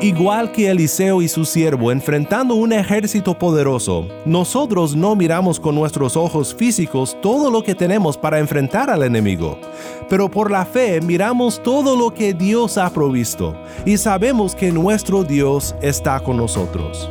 Igual que Eliseo y su siervo enfrentando un ejército poderoso, nosotros no miramos con nuestros ojos físicos todo lo que tenemos para enfrentar al enemigo, pero por la fe miramos todo lo que Dios ha provisto y sabemos que nuestro Dios está con nosotros.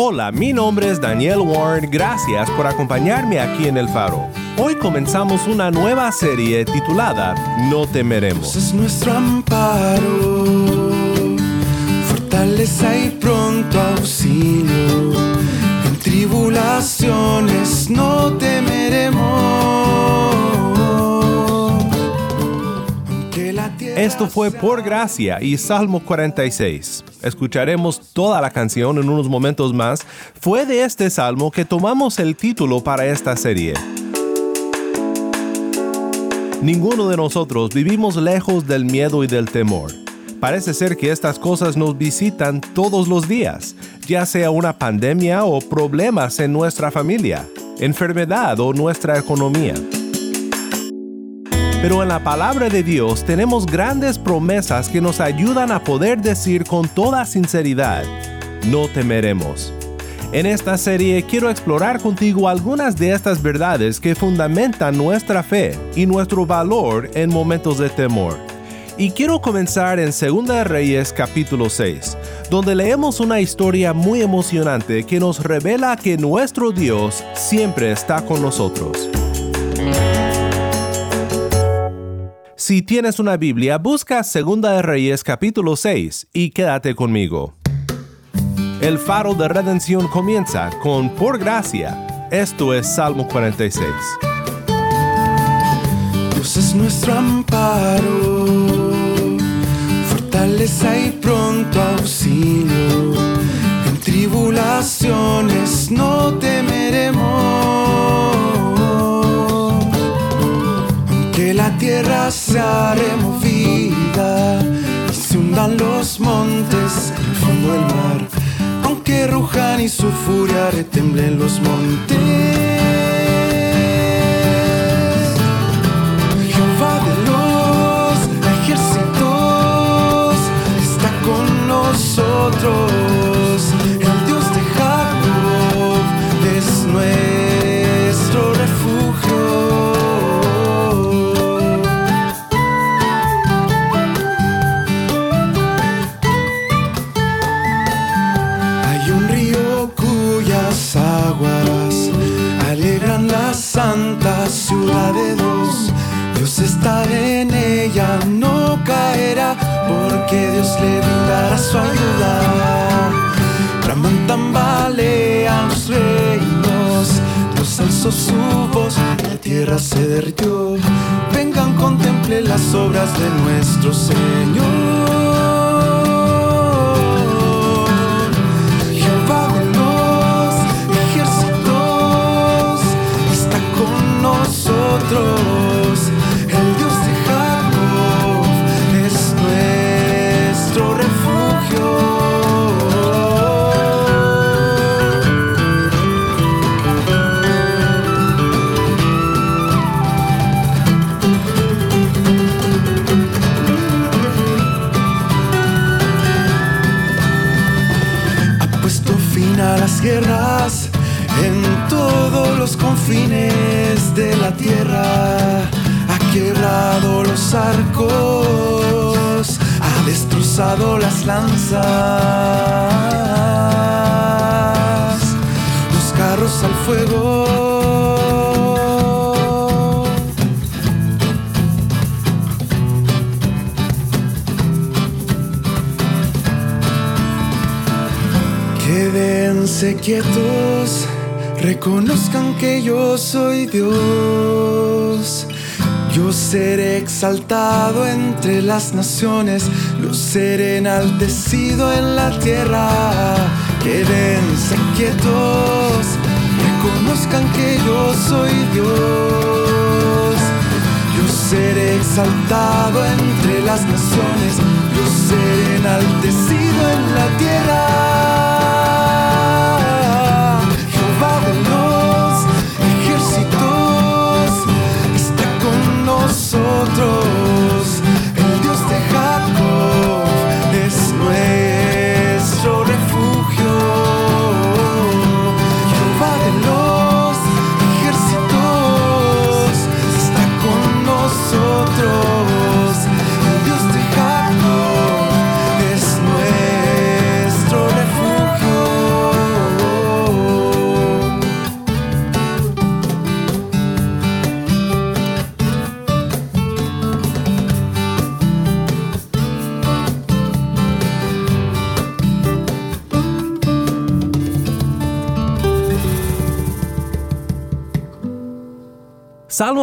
Hola, mi nombre es Daniel Warren, gracias por acompañarme aquí en El Faro. Hoy comenzamos una nueva serie titulada No temeremos. es nuestro amparo, fortaleza y pronto auxilio. En tribulaciones no temeremos. Esto fue por gracia y Salmo 46. Escucharemos toda la canción en unos momentos más. Fue de este salmo que tomamos el título para esta serie. Ninguno de nosotros vivimos lejos del miedo y del temor. Parece ser que estas cosas nos visitan todos los días, ya sea una pandemia o problemas en nuestra familia, enfermedad o nuestra economía. Pero en la palabra de Dios tenemos grandes promesas que nos ayudan a poder decir con toda sinceridad, no temeremos. En esta serie quiero explorar contigo algunas de estas verdades que fundamentan nuestra fe y nuestro valor en momentos de temor. Y quiero comenzar en 2 Reyes capítulo 6, donde leemos una historia muy emocionante que nos revela que nuestro Dios siempre está con nosotros. Si tienes una Biblia, busca Segunda de Reyes capítulo 6 y quédate conmigo. El faro de redención comienza con Por gracia. Esto es Salmo 46. Dios es nuestro amparo, fortaleza y pronto auxilio. Tierra se removida y se hundan los montes el fondo del mar, aunque rujan y su furia retemblen los montes. Jehová de los ejércitos está con nosotros, ciudad de Dios. Dios está en ella, no caerá, porque Dios le brindará su ayuda. Traman tambalean los reinos, Dios alzó su voz, la tierra se derritió. Vengan, contemple las obras de nuestro Señor. El Dios de Jacob es nuestro refugio. Ha puesto fin a las guerras los confines de la tierra. Ha quebrado los arcos, ha destrozado las lanzas, los carros al fuego. Quédense quietos reconozcan que yo soy Dios. Yo seré exaltado entre las naciones, yo seré enaltecido en la tierra. Quédense quietos, reconozcan que yo soy Dios. Yo seré exaltado entre las naciones, yo seré enaltecido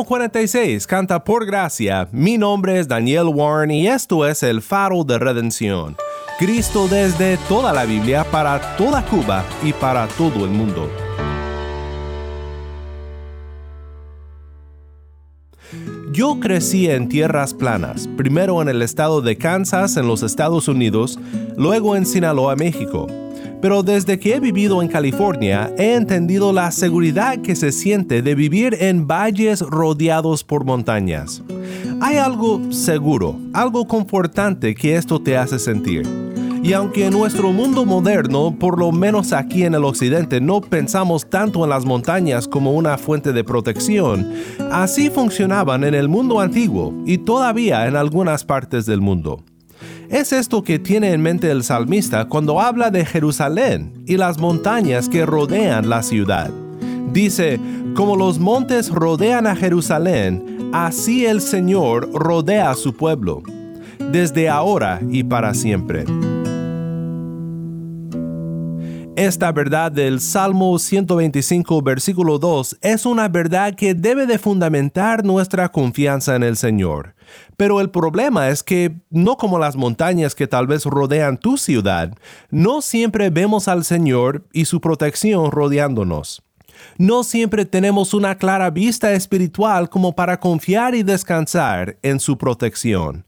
Salmo 46 canta por gracia. Mi nombre es Daniel Warren y esto es el faro de redención. Cristo desde toda la Biblia para toda Cuba y para todo el mundo. Yo crecí en tierras planas, primero en el estado de Kansas en los Estados Unidos, luego en Sinaloa, México pero desde que he vivido en California he entendido la seguridad que se siente de vivir en valles rodeados por montañas. Hay algo seguro, algo confortante que esto te hace sentir. Y aunque en nuestro mundo moderno, por lo menos aquí en el occidente, no pensamos tanto en las montañas como una fuente de protección, así funcionaban en el mundo antiguo y todavía en algunas partes del mundo. Es esto que tiene en mente el salmista cuando habla de Jerusalén y las montañas que rodean la ciudad. Dice, como los montes rodean a Jerusalén, así el Señor rodea a su pueblo, desde ahora y para siempre. Esta verdad del Salmo 125, versículo 2, es una verdad que debe de fundamentar nuestra confianza en el Señor. Pero el problema es que, no como las montañas que tal vez rodean tu ciudad, no siempre vemos al Señor y su protección rodeándonos. No siempre tenemos una clara vista espiritual como para confiar y descansar en su protección.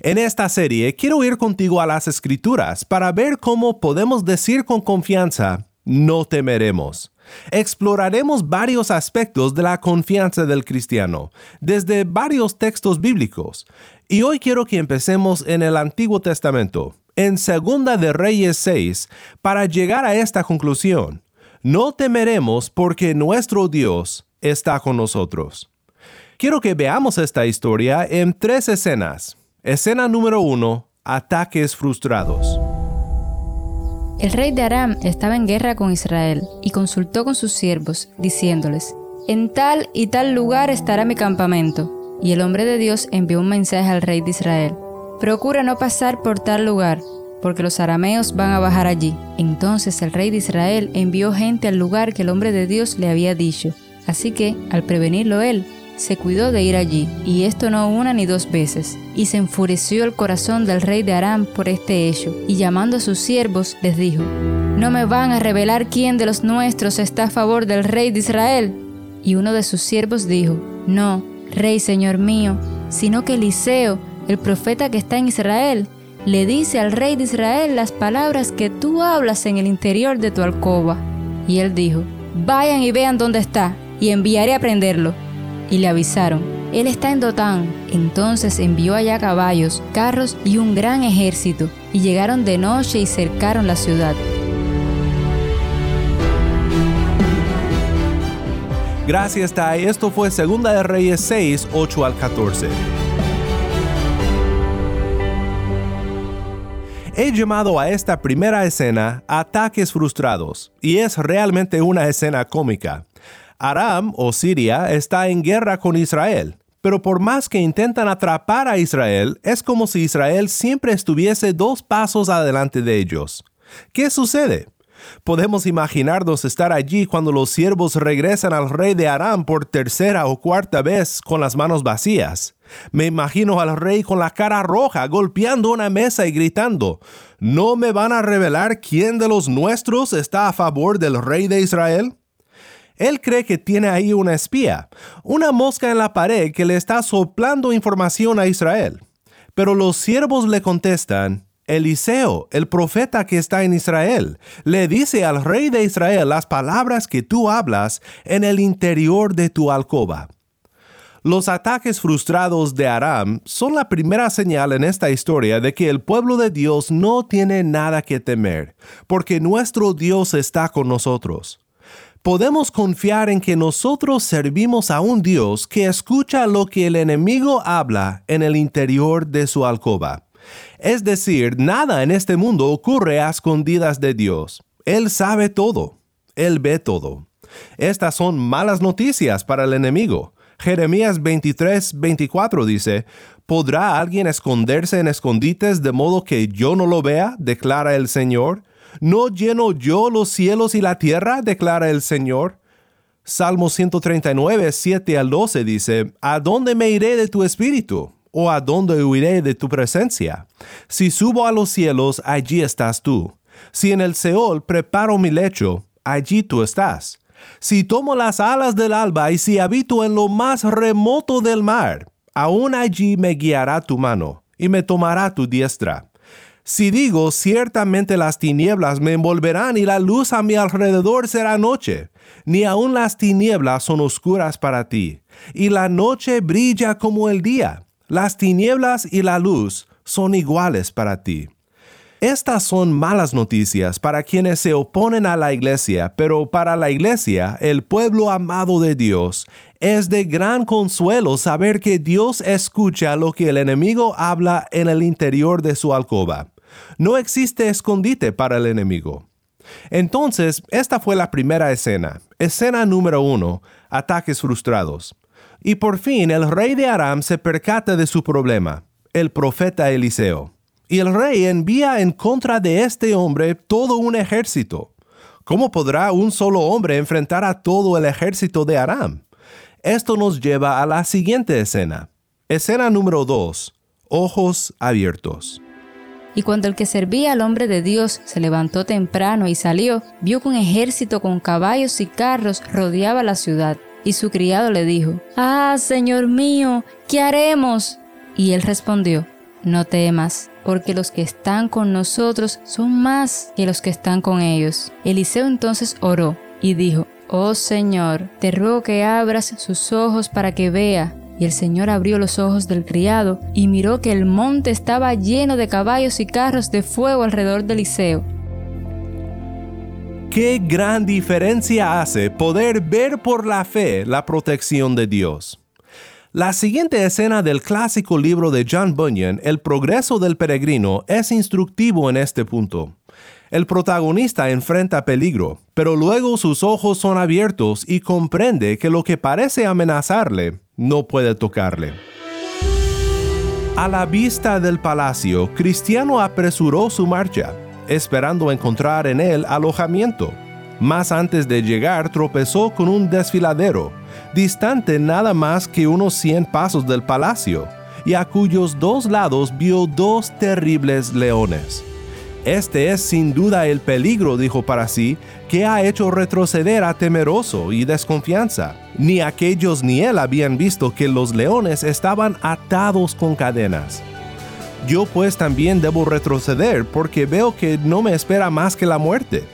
En esta serie quiero ir contigo a las escrituras para ver cómo podemos decir con confianza, no temeremos. Exploraremos varios aspectos de la confianza del cristiano, desde varios textos bíblicos. Y hoy quiero que empecemos en el Antiguo Testamento, en Segunda de Reyes 6, para llegar a esta conclusión. No temeremos porque nuestro Dios está con nosotros. Quiero que veamos esta historia en tres escenas. Escena número 1. Ataques frustrados. El rey de Aram estaba en guerra con Israel y consultó con sus siervos, diciéndoles, En tal y tal lugar estará mi campamento. Y el hombre de Dios envió un mensaje al rey de Israel, Procura no pasar por tal lugar, porque los arameos van a bajar allí. Entonces el rey de Israel envió gente al lugar que el hombre de Dios le había dicho. Así que, al prevenirlo él, se cuidó de ir allí, y esto no una ni dos veces. Y se enfureció el corazón del rey de Aram por este hecho, y llamando a sus siervos les dijo, ¿No me van a revelar quién de los nuestros está a favor del rey de Israel? Y uno de sus siervos dijo, No, rey señor mío, sino que Eliseo, el profeta que está en Israel, le dice al rey de Israel las palabras que tú hablas en el interior de tu alcoba. Y él dijo, Vayan y vean dónde está, y enviaré a prenderlo y le avisaron, Él está en Dotán. Entonces envió allá caballos, carros y un gran ejército, y llegaron de noche y cercaron la ciudad. Gracias, Tai. Esto fue Segunda de Reyes 6, 8 al 14. He llamado a esta primera escena ataques frustrados, y es realmente una escena cómica. Aram o Siria está en guerra con Israel, pero por más que intentan atrapar a Israel, es como si Israel siempre estuviese dos pasos adelante de ellos. ¿Qué sucede? Podemos imaginarnos estar allí cuando los siervos regresan al rey de Aram por tercera o cuarta vez con las manos vacías. Me imagino al rey con la cara roja, golpeando una mesa y gritando, ¿No me van a revelar quién de los nuestros está a favor del rey de Israel? Él cree que tiene ahí una espía, una mosca en la pared que le está soplando información a Israel. Pero los siervos le contestan, Eliseo, el profeta que está en Israel, le dice al rey de Israel las palabras que tú hablas en el interior de tu alcoba. Los ataques frustrados de Aram son la primera señal en esta historia de que el pueblo de Dios no tiene nada que temer, porque nuestro Dios está con nosotros. Podemos confiar en que nosotros servimos a un Dios que escucha lo que el enemigo habla en el interior de su alcoba. Es decir, nada en este mundo ocurre a escondidas de Dios. Él sabe todo. Él ve todo. Estas son malas noticias para el enemigo. Jeremías 23, 24 dice, ¿Podrá alguien esconderse en escondites de modo que yo no lo vea? declara el Señor. ¿No lleno yo los cielos y la tierra? declara el Señor. Salmo 139, 7 al 12 dice, ¿A dónde me iré de tu espíritu? ¿O a dónde huiré de tu presencia? Si subo a los cielos, allí estás tú. Si en el Seol preparo mi lecho, allí tú estás. Si tomo las alas del alba y si habito en lo más remoto del mar, aún allí me guiará tu mano y me tomará tu diestra. Si digo, ciertamente las tinieblas me envolverán y la luz a mi alrededor será noche, ni aun las tinieblas son oscuras para ti, y la noche brilla como el día las tinieblas y la luz son iguales para ti. Estas son malas noticias para quienes se oponen a la iglesia, pero para la iglesia, el pueblo amado de Dios, es de gran consuelo saber que Dios escucha lo que el enemigo habla en el interior de su alcoba. No existe escondite para el enemigo. Entonces, esta fue la primera escena. Escena número uno, ataques frustrados. Y por fin el rey de Aram se percata de su problema, el profeta Eliseo. Y el rey envía en contra de este hombre todo un ejército. ¿Cómo podrá un solo hombre enfrentar a todo el ejército de Aram? Esto nos lleva a la siguiente escena. Escena número 2. Ojos abiertos. Y cuando el que servía al hombre de Dios se levantó temprano y salió, vio que un ejército con caballos y carros rodeaba la ciudad. Y su criado le dijo, Ah, Señor mío, ¿qué haremos? Y él respondió, No temas, porque los que están con nosotros son más que los que están con ellos. Eliseo entonces oró y dijo, Oh Señor, te ruego que abras sus ojos para que vea. Y el Señor abrió los ojos del criado y miró que el monte estaba lleno de caballos y carros de fuego alrededor de Eliseo Qué gran diferencia hace poder ver por la fe la protección de Dios. La siguiente escena del clásico libro de John Bunyan, El progreso del peregrino, es instructivo en este punto. El protagonista enfrenta peligro, pero luego sus ojos son abiertos y comprende que lo que parece amenazarle no puede tocarle. A la vista del palacio, Cristiano apresuró su marcha esperando encontrar en él alojamiento. Más antes de llegar tropezó con un desfiladero, distante nada más que unos 100 pasos del palacio, y a cuyos dos lados vio dos terribles leones. Este es sin duda el peligro, dijo para sí, que ha hecho retroceder a temeroso y desconfianza. Ni aquellos ni él habían visto que los leones estaban atados con cadenas. Yo pues también debo retroceder porque veo que no me espera más que la muerte.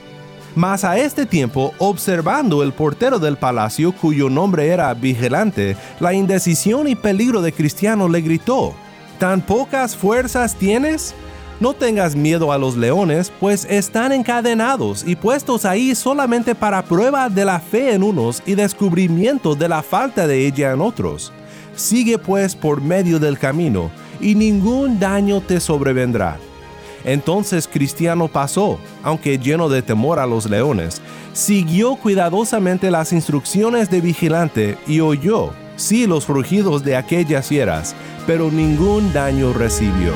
Mas a este tiempo, observando el portero del palacio, cuyo nombre era Vigilante, la indecisión y peligro de Cristiano le gritó, ¿Tan pocas fuerzas tienes? No tengas miedo a los leones, pues están encadenados y puestos ahí solamente para prueba de la fe en unos y descubrimiento de la falta de ella en otros. Sigue pues por medio del camino, y ningún daño te sobrevendrá. Entonces Cristiano pasó, aunque lleno de temor a los leones, siguió cuidadosamente las instrucciones de vigilante y oyó, sí, los rugidos de aquellas fieras, pero ningún daño recibió.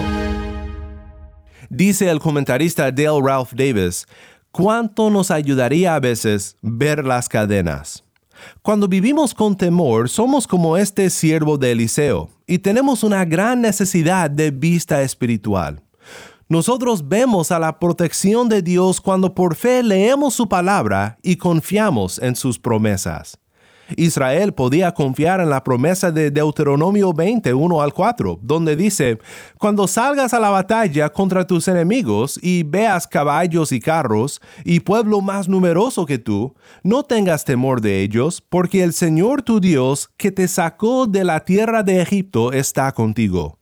Dice el comentarista Dale Ralph Davis, ¿Cuánto nos ayudaría a veces ver las cadenas? Cuando vivimos con temor, somos como este siervo de Eliseo y tenemos una gran necesidad de vista espiritual. Nosotros vemos a la protección de Dios cuando por fe leemos su palabra y confiamos en sus promesas. Israel podía confiar en la promesa de Deuteronomio 20, 1 al 4, donde dice, Cuando salgas a la batalla contra tus enemigos y veas caballos y carros y pueblo más numeroso que tú, no tengas temor de ellos, porque el Señor tu Dios, que te sacó de la tierra de Egipto, está contigo.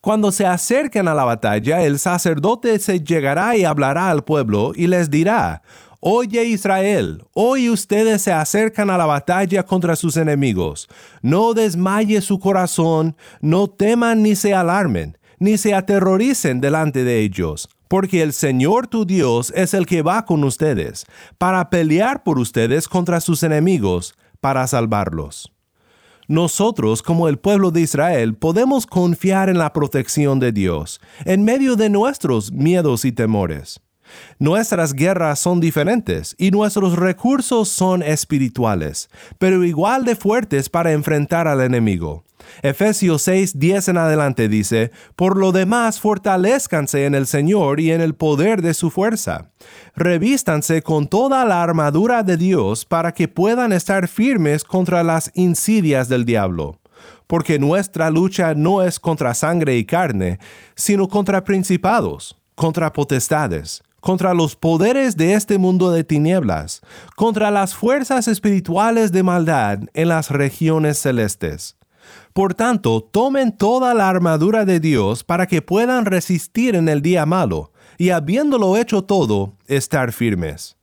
Cuando se acerquen a la batalla, el sacerdote se llegará y hablará al pueblo y les dirá, Oye Israel, hoy ustedes se acercan a la batalla contra sus enemigos. No desmaye su corazón, no teman ni se alarmen, ni se aterroricen delante de ellos, porque el Señor tu Dios es el que va con ustedes, para pelear por ustedes contra sus enemigos, para salvarlos. Nosotros, como el pueblo de Israel, podemos confiar en la protección de Dios, en medio de nuestros miedos y temores. Nuestras guerras son diferentes y nuestros recursos son espirituales, pero igual de fuertes para enfrentar al enemigo. Efesios 6, 10 en adelante dice, Por lo demás, fortalezcanse en el Señor y en el poder de su fuerza. Revístanse con toda la armadura de Dios para que puedan estar firmes contra las insidias del diablo. Porque nuestra lucha no es contra sangre y carne, sino contra principados, contra potestades contra los poderes de este mundo de tinieblas, contra las fuerzas espirituales de maldad en las regiones celestes. Por tanto, tomen toda la armadura de Dios para que puedan resistir en el día malo, y habiéndolo hecho todo, estar firmes.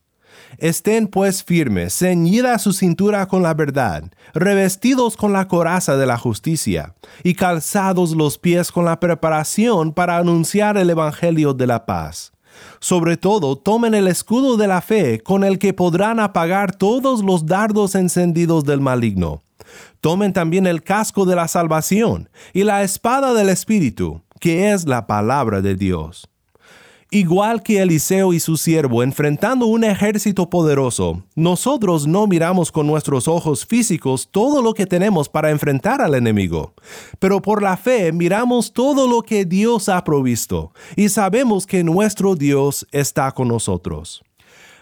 Estén pues firmes, ceñida su cintura con la verdad, revestidos con la coraza de la justicia, y calzados los pies con la preparación para anunciar el Evangelio de la paz sobre todo, tomen el escudo de la fe con el que podrán apagar todos los dardos encendidos del maligno. Tomen también el casco de la salvación y la espada del Espíritu, que es la palabra de Dios. Igual que Eliseo y su siervo enfrentando un ejército poderoso, nosotros no miramos con nuestros ojos físicos todo lo que tenemos para enfrentar al enemigo, pero por la fe miramos todo lo que Dios ha provisto y sabemos que nuestro Dios está con nosotros.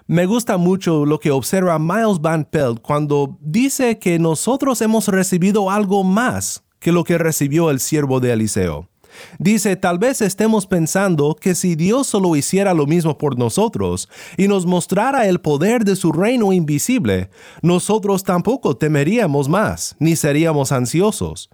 Me gusta mucho lo que observa Miles Van Pelt cuando dice que nosotros hemos recibido algo más que lo que recibió el siervo de Eliseo. Dice, tal vez estemos pensando que si Dios solo hiciera lo mismo por nosotros y nos mostrara el poder de su reino invisible, nosotros tampoco temeríamos más, ni seríamos ansiosos.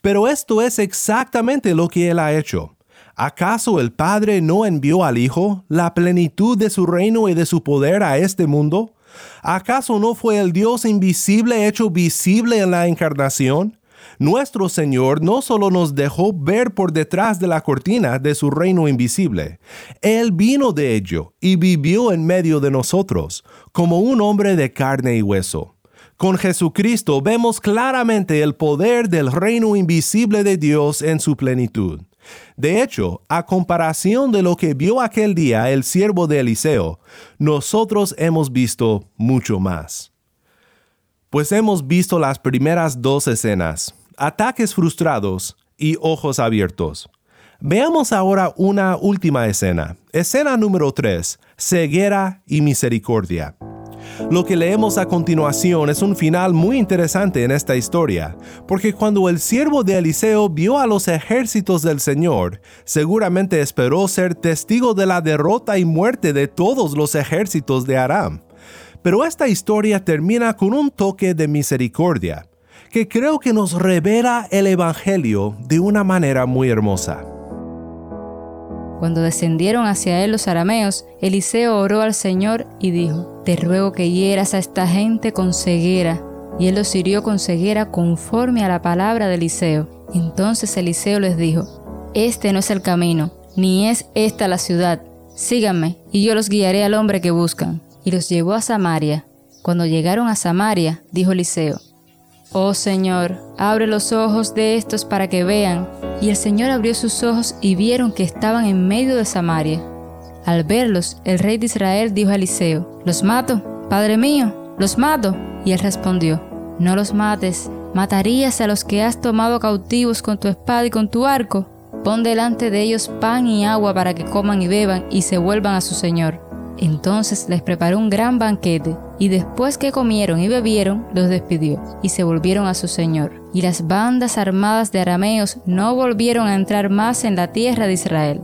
Pero esto es exactamente lo que Él ha hecho. ¿Acaso el Padre no envió al Hijo la plenitud de su reino y de su poder a este mundo? ¿Acaso no fue el Dios invisible hecho visible en la encarnación? Nuestro Señor no solo nos dejó ver por detrás de la cortina de su reino invisible, Él vino de ello y vivió en medio de nosotros, como un hombre de carne y hueso. Con Jesucristo vemos claramente el poder del reino invisible de Dios en su plenitud. De hecho, a comparación de lo que vio aquel día el siervo de Eliseo, nosotros hemos visto mucho más. Pues hemos visto las primeras dos escenas, ataques frustrados y ojos abiertos. Veamos ahora una última escena. Escena número 3. Ceguera y misericordia. Lo que leemos a continuación es un final muy interesante en esta historia, porque cuando el siervo de Eliseo vio a los ejércitos del Señor, seguramente esperó ser testigo de la derrota y muerte de todos los ejércitos de Aram. Pero esta historia termina con un toque de misericordia que creo que nos revela el Evangelio de una manera muy hermosa. Cuando descendieron hacia él los arameos, Eliseo oró al Señor y dijo, Te ruego que hieras a esta gente con ceguera. Y él los hirió con ceguera conforme a la palabra de Eliseo. Entonces Eliseo les dijo, Este no es el camino, ni es esta la ciudad. Síganme, y yo los guiaré al hombre que buscan. Y los llevó a Samaria. Cuando llegaron a Samaria, dijo Eliseo, Oh Señor, abre los ojos de estos para que vean. Y el Señor abrió sus ojos y vieron que estaban en medio de Samaria. Al verlos, el rey de Israel dijo a Eliseo, ¿Los mato? Padre mío, ¿los mato? Y él respondió, No los mates, ¿matarías a los que has tomado cautivos con tu espada y con tu arco? Pon delante de ellos pan y agua para que coman y beban y se vuelvan a su señor. Entonces les preparó un gran banquete, y después que comieron y bebieron, los despidió, y se volvieron a su señor. Y las bandas armadas de arameos no volvieron a entrar más en la tierra de Israel.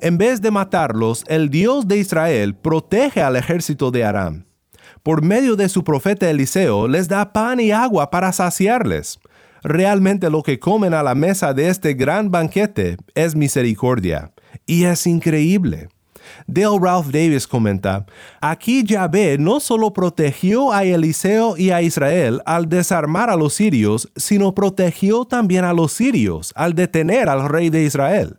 En vez de matarlos, el Dios de Israel protege al ejército de Aram. Por medio de su profeta Eliseo les da pan y agua para saciarles. Realmente lo que comen a la mesa de este gran banquete es misericordia. Y es increíble. Dale Ralph Davis comenta, aquí Yahvé no solo protegió a Eliseo y a Israel al desarmar a los sirios, sino protegió también a los sirios al detener al rey de Israel.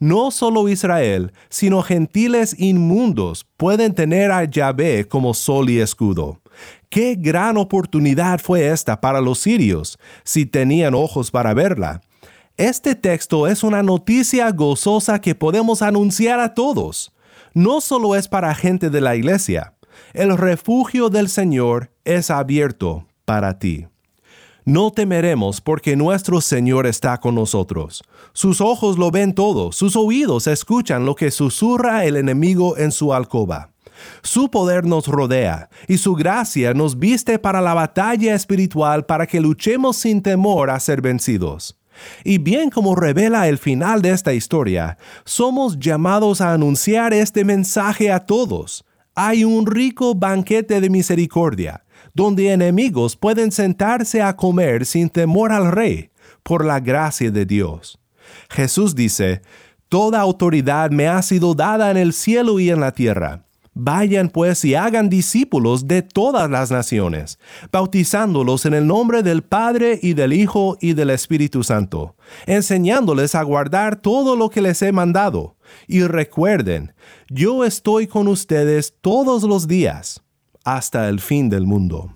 No solo Israel, sino gentiles inmundos pueden tener a Yahvé como sol y escudo. Qué gran oportunidad fue esta para los sirios, si tenían ojos para verla. Este texto es una noticia gozosa que podemos anunciar a todos. No solo es para gente de la iglesia, el refugio del Señor es abierto para ti. No temeremos porque nuestro Señor está con nosotros. Sus ojos lo ven todo, sus oídos escuchan lo que susurra el enemigo en su alcoba. Su poder nos rodea y su gracia nos viste para la batalla espiritual para que luchemos sin temor a ser vencidos. Y bien como revela el final de esta historia, somos llamados a anunciar este mensaje a todos. Hay un rico banquete de misericordia donde enemigos pueden sentarse a comer sin temor al rey, por la gracia de Dios. Jesús dice, Toda autoridad me ha sido dada en el cielo y en la tierra. Vayan pues y hagan discípulos de todas las naciones, bautizándolos en el nombre del Padre y del Hijo y del Espíritu Santo, enseñándoles a guardar todo lo que les he mandado. Y recuerden, yo estoy con ustedes todos los días hasta el fin del mundo.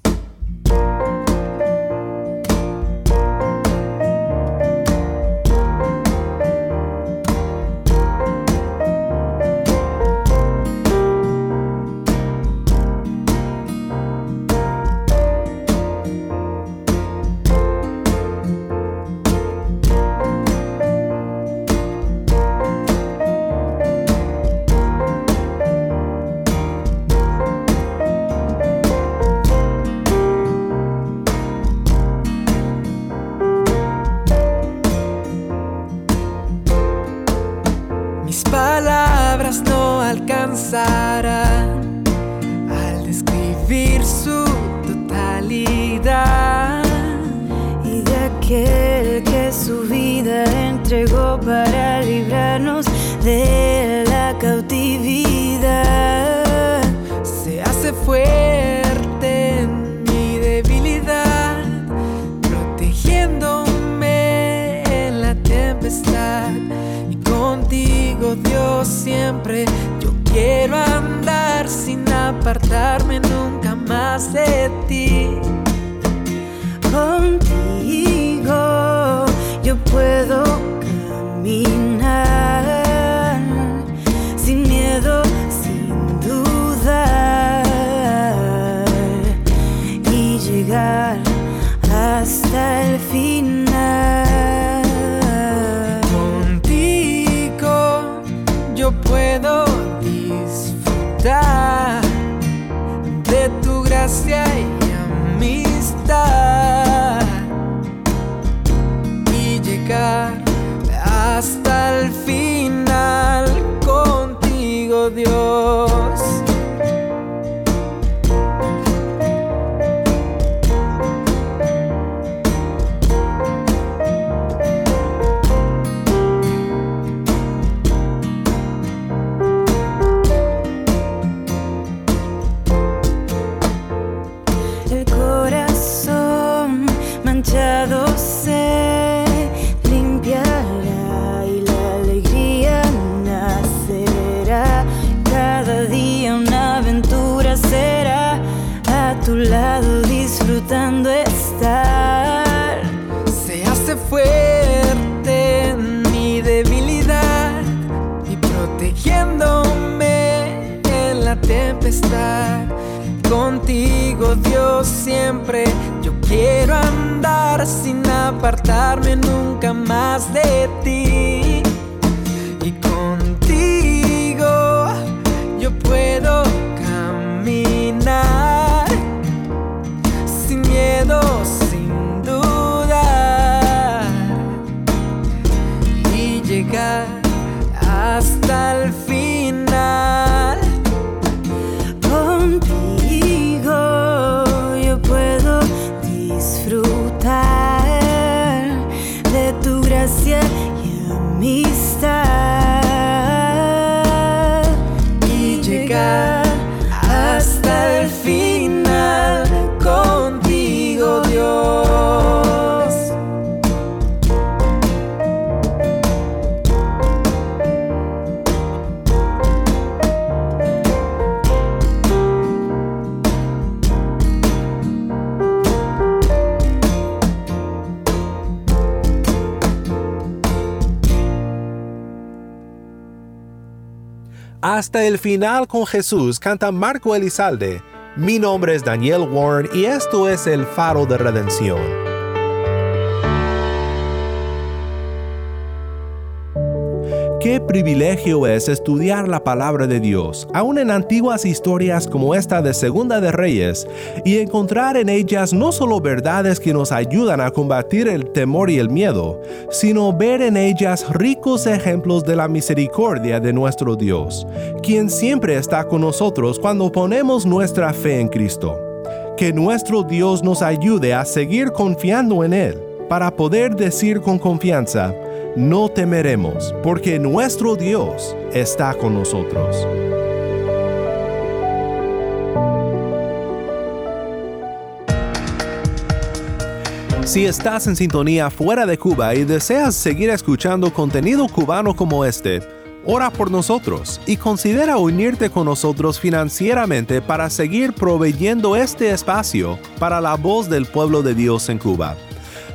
Dios, siempre. Yo quiero andar sin apartarme nunca más de ti. Y contigo yo puedo caminar sin miedo, sin dudar y llegar hasta el final. Hasta el final con Jesús canta Marco Elizalde. Mi nombre es Daniel Warren y esto es el faro de redención. Qué privilegio es estudiar la palabra de Dios, aun en antiguas historias como esta de Segunda de Reyes, y encontrar en ellas no solo verdades que nos ayudan a combatir el temor y el miedo, sino ver en ellas ricos ejemplos de la misericordia de nuestro Dios, quien siempre está con nosotros cuando ponemos nuestra fe en Cristo. Que nuestro Dios nos ayude a seguir confiando en Él, para poder decir con confianza, no temeremos, porque nuestro Dios está con nosotros. Si estás en sintonía fuera de Cuba y deseas seguir escuchando contenido cubano como este, ora por nosotros y considera unirte con nosotros financieramente para seguir proveyendo este espacio para la voz del pueblo de Dios en Cuba.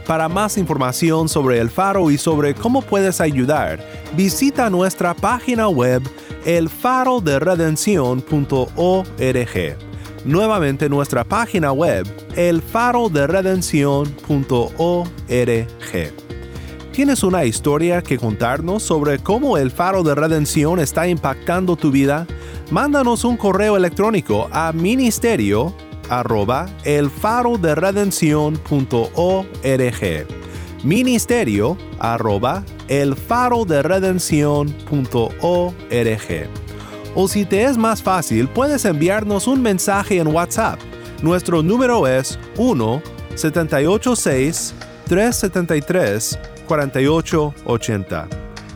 Para más información sobre el faro y sobre cómo puedes ayudar, visita nuestra página web elfaroderedencion.org. Nuevamente nuestra página web elfaroderedencion.org. ¿Tienes una historia que contarnos sobre cómo el faro de redención está impactando tu vida? Mándanos un correo electrónico a ministerio arroba elfaroderedencion.org ministerio arroba elfaroderedencion.org o si te es más fácil puedes enviarnos un mensaje en WhatsApp. Nuestro número es 1-786-373-4880.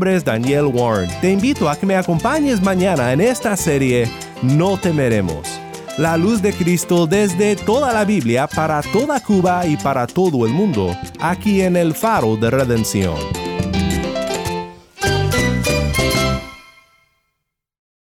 Nombre es Daniel Warren. Te invito a que me acompañes mañana en esta serie No temeremos. La luz de Cristo desde toda la Biblia para toda Cuba y para todo el mundo, aquí en el faro de redención.